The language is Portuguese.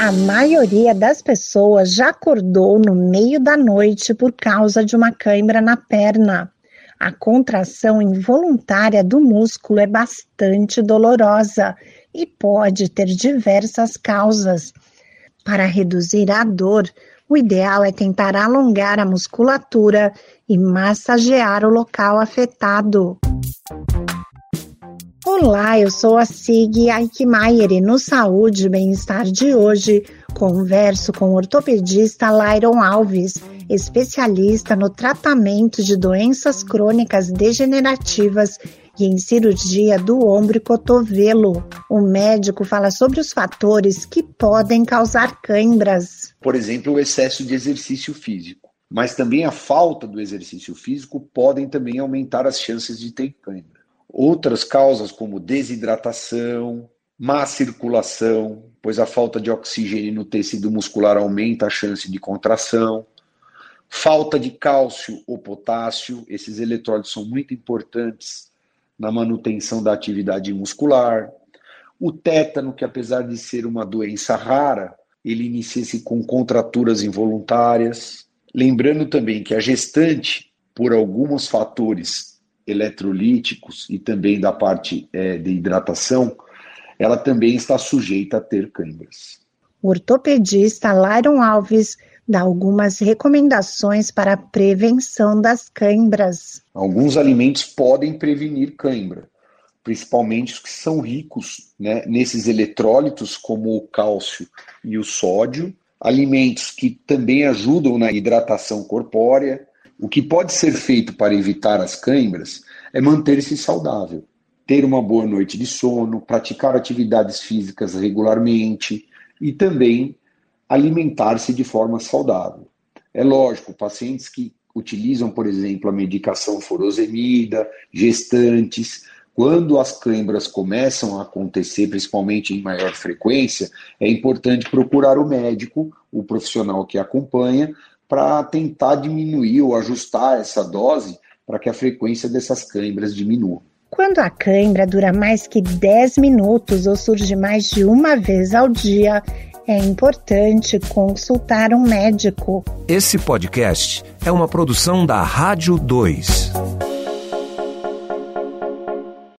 A maioria das pessoas já acordou no meio da noite por causa de uma cãibra na perna. A contração involuntária do músculo é bastante dolorosa e pode ter diversas causas. Para reduzir a dor, o ideal é tentar alongar a musculatura e massagear o local afetado. Olá, eu sou a Sig Aikmaier e no Saúde e Bem-Estar de hoje converso com o ortopedista Lyron Alves, especialista no tratamento de doenças crônicas degenerativas e em cirurgia do ombro e cotovelo. O médico fala sobre os fatores que podem causar cãibras. Por exemplo, o excesso de exercício físico. Mas também a falta do exercício físico podem também aumentar as chances de ter cãibra. Outras causas, como desidratação, má circulação, pois a falta de oxigênio no tecido muscular aumenta a chance de contração, falta de cálcio ou potássio, esses eletrólitos são muito importantes na manutenção da atividade muscular, o tétano, que apesar de ser uma doença rara, ele inicia-se com contraturas involuntárias. Lembrando também que a gestante, por alguns fatores eletrolíticos e também da parte é, de hidratação, ela também está sujeita a ter câimbras. O ortopedista Lyron Alves dá algumas recomendações para a prevenção das câimbras. Alguns alimentos podem prevenir câimbra, principalmente os que são ricos né, nesses eletrólitos, como o cálcio e o sódio. Alimentos que também ajudam na hidratação corpórea, o que pode ser feito para evitar as câimbras é manter-se saudável, ter uma boa noite de sono, praticar atividades físicas regularmente e também alimentar-se de forma saudável. É lógico, pacientes que utilizam, por exemplo, a medicação furosemida, gestantes, quando as câimbras começam a acontecer, principalmente em maior frequência, é importante procurar o médico, o profissional que acompanha, para tentar diminuir ou ajustar essa dose para que a frequência dessas câimbras diminua. Quando a cãibra dura mais que 10 minutos ou surge mais de uma vez ao dia, é importante consultar um médico. Esse podcast é uma produção da Rádio 2.